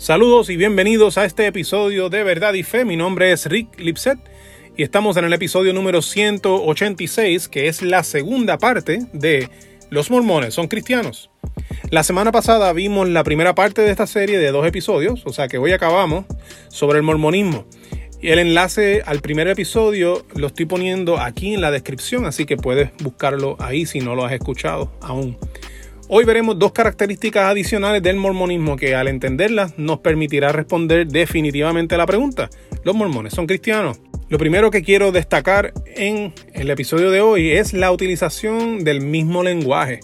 Saludos y bienvenidos a este episodio de Verdad y Fe. Mi nombre es Rick Lipset y estamos en el episodio número 186, que es la segunda parte de Los mormones son cristianos. La semana pasada vimos la primera parte de esta serie de dos episodios, o sea que hoy acabamos sobre el mormonismo. El enlace al primer episodio lo estoy poniendo aquí en la descripción, así que puedes buscarlo ahí si no lo has escuchado aún. Hoy veremos dos características adicionales del mormonismo que al entenderlas nos permitirá responder definitivamente a la pregunta, ¿los mormones son cristianos? Lo primero que quiero destacar en el episodio de hoy es la utilización del mismo lenguaje.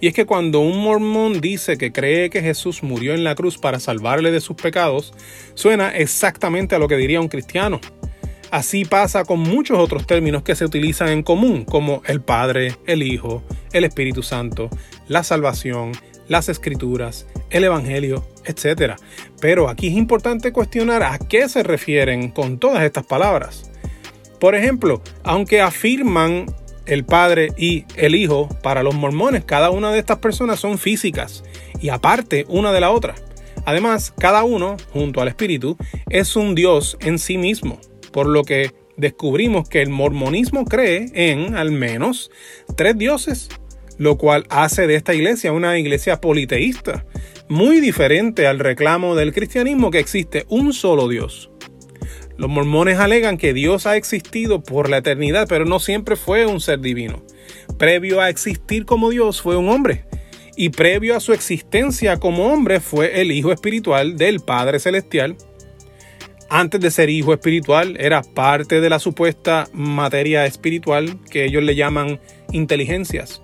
Y es que cuando un mormón dice que cree que Jesús murió en la cruz para salvarle de sus pecados, suena exactamente a lo que diría un cristiano. Así pasa con muchos otros términos que se utilizan en común, como el Padre, el Hijo, el Espíritu Santo, la salvación, las escrituras, el Evangelio, etc. Pero aquí es importante cuestionar a qué se refieren con todas estas palabras. Por ejemplo, aunque afirman el Padre y el Hijo, para los mormones cada una de estas personas son físicas y aparte una de la otra. Además, cada uno, junto al Espíritu, es un Dios en sí mismo por lo que descubrimos que el mormonismo cree en al menos tres dioses, lo cual hace de esta iglesia una iglesia politeísta, muy diferente al reclamo del cristianismo que existe un solo Dios. Los mormones alegan que Dios ha existido por la eternidad, pero no siempre fue un ser divino. Previo a existir como Dios fue un hombre, y previo a su existencia como hombre fue el Hijo Espiritual del Padre Celestial, antes de ser hijo espiritual, era parte de la supuesta materia espiritual que ellos le llaman inteligencias.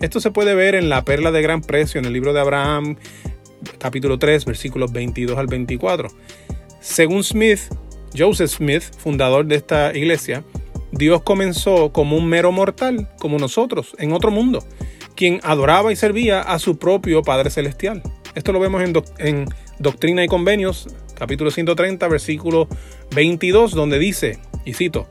Esto se puede ver en la perla de gran precio en el libro de Abraham, capítulo 3, versículos 22 al 24. Según Smith, Joseph Smith, fundador de esta iglesia, Dios comenzó como un mero mortal, como nosotros, en otro mundo, quien adoraba y servía a su propio Padre Celestial. Esto lo vemos en, en Doctrina y Convenios, capítulo 130, versículo 22, donde dice, y cito,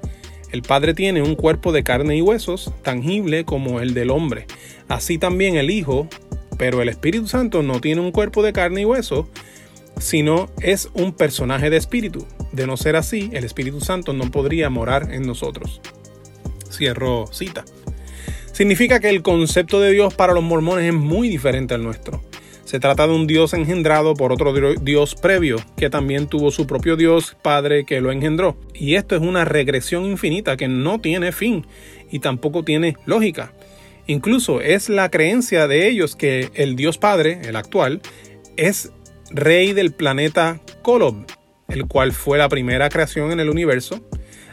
el Padre tiene un cuerpo de carne y huesos, tangible como el del hombre. Así también el Hijo, pero el Espíritu Santo no tiene un cuerpo de carne y hueso, sino es un personaje de espíritu. De no ser así, el Espíritu Santo no podría morar en nosotros. Cierro cita. Significa que el concepto de Dios para los mormones es muy diferente al nuestro. Se trata de un Dios engendrado por otro Dios previo, que también tuvo su propio Dios Padre que lo engendró. Y esto es una regresión infinita que no tiene fin y tampoco tiene lógica. Incluso es la creencia de ellos que el Dios Padre, el actual, es rey del planeta Kolob, el cual fue la primera creación en el universo,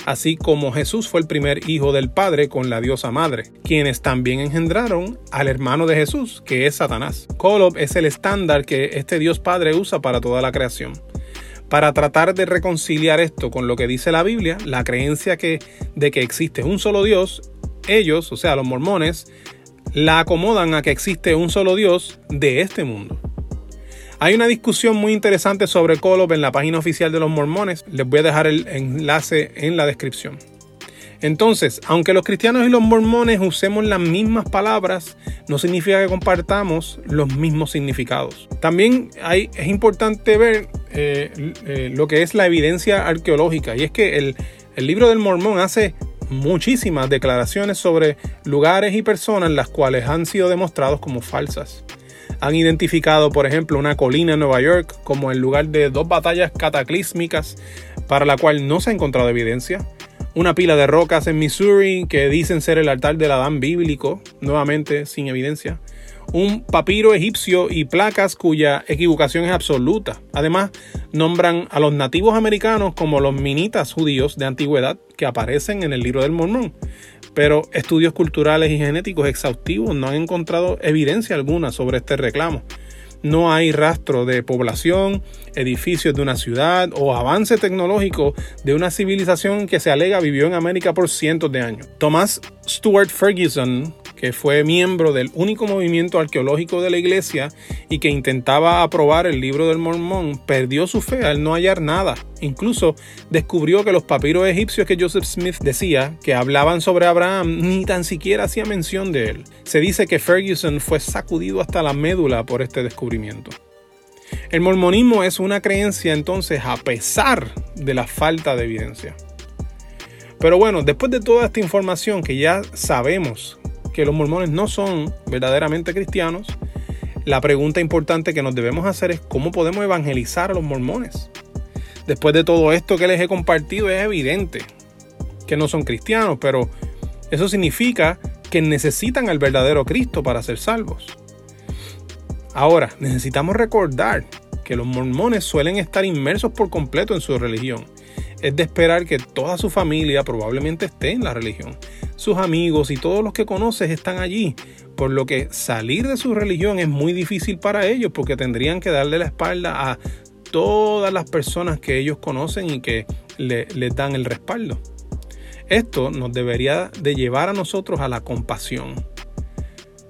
así como Jesús fue el primer hijo del Padre con la diosa madre, quienes también engendraron al hermano de Jesús, que es Satanás. Kolob es el estándar que este Dios Padre usa para toda la creación. Para tratar de reconciliar esto con lo que dice la Biblia, la creencia que, de que existe un solo Dios, ellos, o sea, los mormones, la acomodan a que existe un solo Dios de este mundo. Hay una discusión muy interesante sobre Kolob en la página oficial de los mormones. Les voy a dejar el enlace en la descripción. Entonces, aunque los cristianos y los mormones usemos las mismas palabras, no significa que compartamos los mismos significados. También es importante ver eh, eh, lo que es la evidencia arqueológica, y es que el, el libro del mormón hace muchísimas declaraciones sobre lugares y personas las cuales han sido demostrados como falsas han identificado, por ejemplo, una colina en Nueva York como el lugar de dos batallas cataclísmicas para la cual no se ha encontrado evidencia. Una pila de rocas en Missouri que dicen ser el altar del Adán bíblico, nuevamente sin evidencia. Un papiro egipcio y placas cuya equivocación es absoluta. Además, nombran a los nativos americanos como los minitas judíos de antigüedad que aparecen en el libro del Mormón pero estudios culturales y genéticos exhaustivos no han encontrado evidencia alguna sobre este reclamo. No hay rastro de población, edificios de una ciudad o avance tecnológico de una civilización que se alega vivió en América por cientos de años. Thomas Stuart Ferguson, fue miembro del único movimiento arqueológico de la iglesia y que intentaba aprobar el libro del Mormón, perdió su fe al no hallar nada. Incluso descubrió que los papiros egipcios que Joseph Smith decía que hablaban sobre Abraham ni tan siquiera hacía mención de él. Se dice que Ferguson fue sacudido hasta la médula por este descubrimiento. El mormonismo es una creencia entonces a pesar de la falta de evidencia. Pero bueno, después de toda esta información que ya sabemos que los mormones no son verdaderamente cristianos, la pregunta importante que nos debemos hacer es cómo podemos evangelizar a los mormones. Después de todo esto que les he compartido es evidente que no son cristianos, pero eso significa que necesitan al verdadero Cristo para ser salvos. Ahora, necesitamos recordar que los mormones suelen estar inmersos por completo en su religión. Es de esperar que toda su familia probablemente esté en la religión. Sus amigos y todos los que conoces están allí, por lo que salir de su religión es muy difícil para ellos porque tendrían que darle la espalda a todas las personas que ellos conocen y que les dan el respaldo. Esto nos debería de llevar a nosotros a la compasión.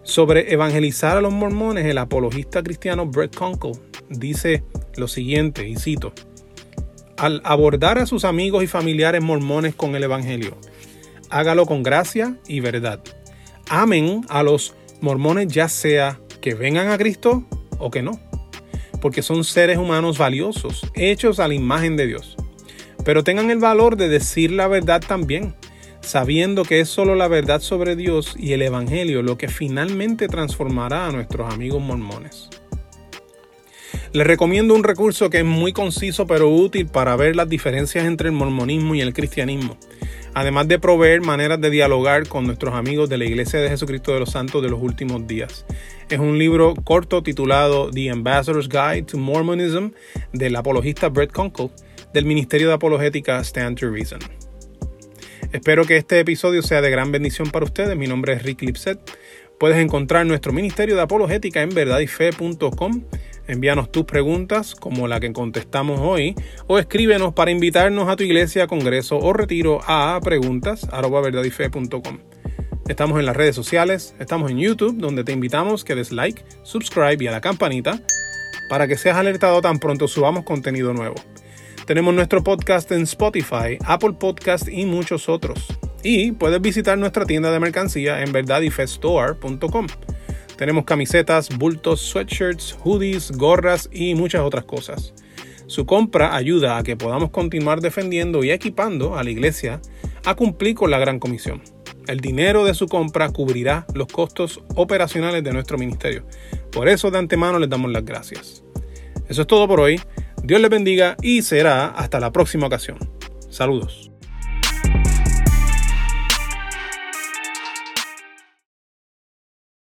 Sobre evangelizar a los mormones, el apologista cristiano Brett Conkle dice lo siguiente, y cito, al abordar a sus amigos y familiares mormones con el Evangelio, hágalo con gracia y verdad. Amen a los mormones ya sea que vengan a Cristo o que no, porque son seres humanos valiosos, hechos a la imagen de Dios. Pero tengan el valor de decir la verdad también, sabiendo que es solo la verdad sobre Dios y el Evangelio lo que finalmente transformará a nuestros amigos mormones. Les recomiendo un recurso que es muy conciso pero útil para ver las diferencias entre el mormonismo y el cristianismo, además de proveer maneras de dialogar con nuestros amigos de la Iglesia de Jesucristo de los Santos de los últimos días. Es un libro corto titulado The Ambassador's Guide to Mormonism del apologista Brett Conkle del Ministerio de Apologética Stand to Reason. Espero que este episodio sea de gran bendición para ustedes. Mi nombre es Rick Lipset. Puedes encontrar nuestro Ministerio de Apologética en verdadyfe.com. Envíanos tus preguntas, como la que contestamos hoy, o escríbenos para invitarnos a tu iglesia, congreso o retiro a preguntas.verdadyfe.com. Estamos en las redes sociales, estamos en YouTube, donde te invitamos que des like, subscribe y a la campanita para que seas alertado tan pronto subamos contenido nuevo. Tenemos nuestro podcast en Spotify, Apple Podcast y muchos otros. Y puedes visitar nuestra tienda de mercancía en verdadifestore.com. Tenemos camisetas, bultos, sweatshirts, hoodies, gorras y muchas otras cosas. Su compra ayuda a que podamos continuar defendiendo y equipando a la iglesia a cumplir con la gran comisión. El dinero de su compra cubrirá los costos operacionales de nuestro ministerio. Por eso de antemano les damos las gracias. Eso es todo por hoy. Dios les bendiga y será hasta la próxima ocasión. Saludos.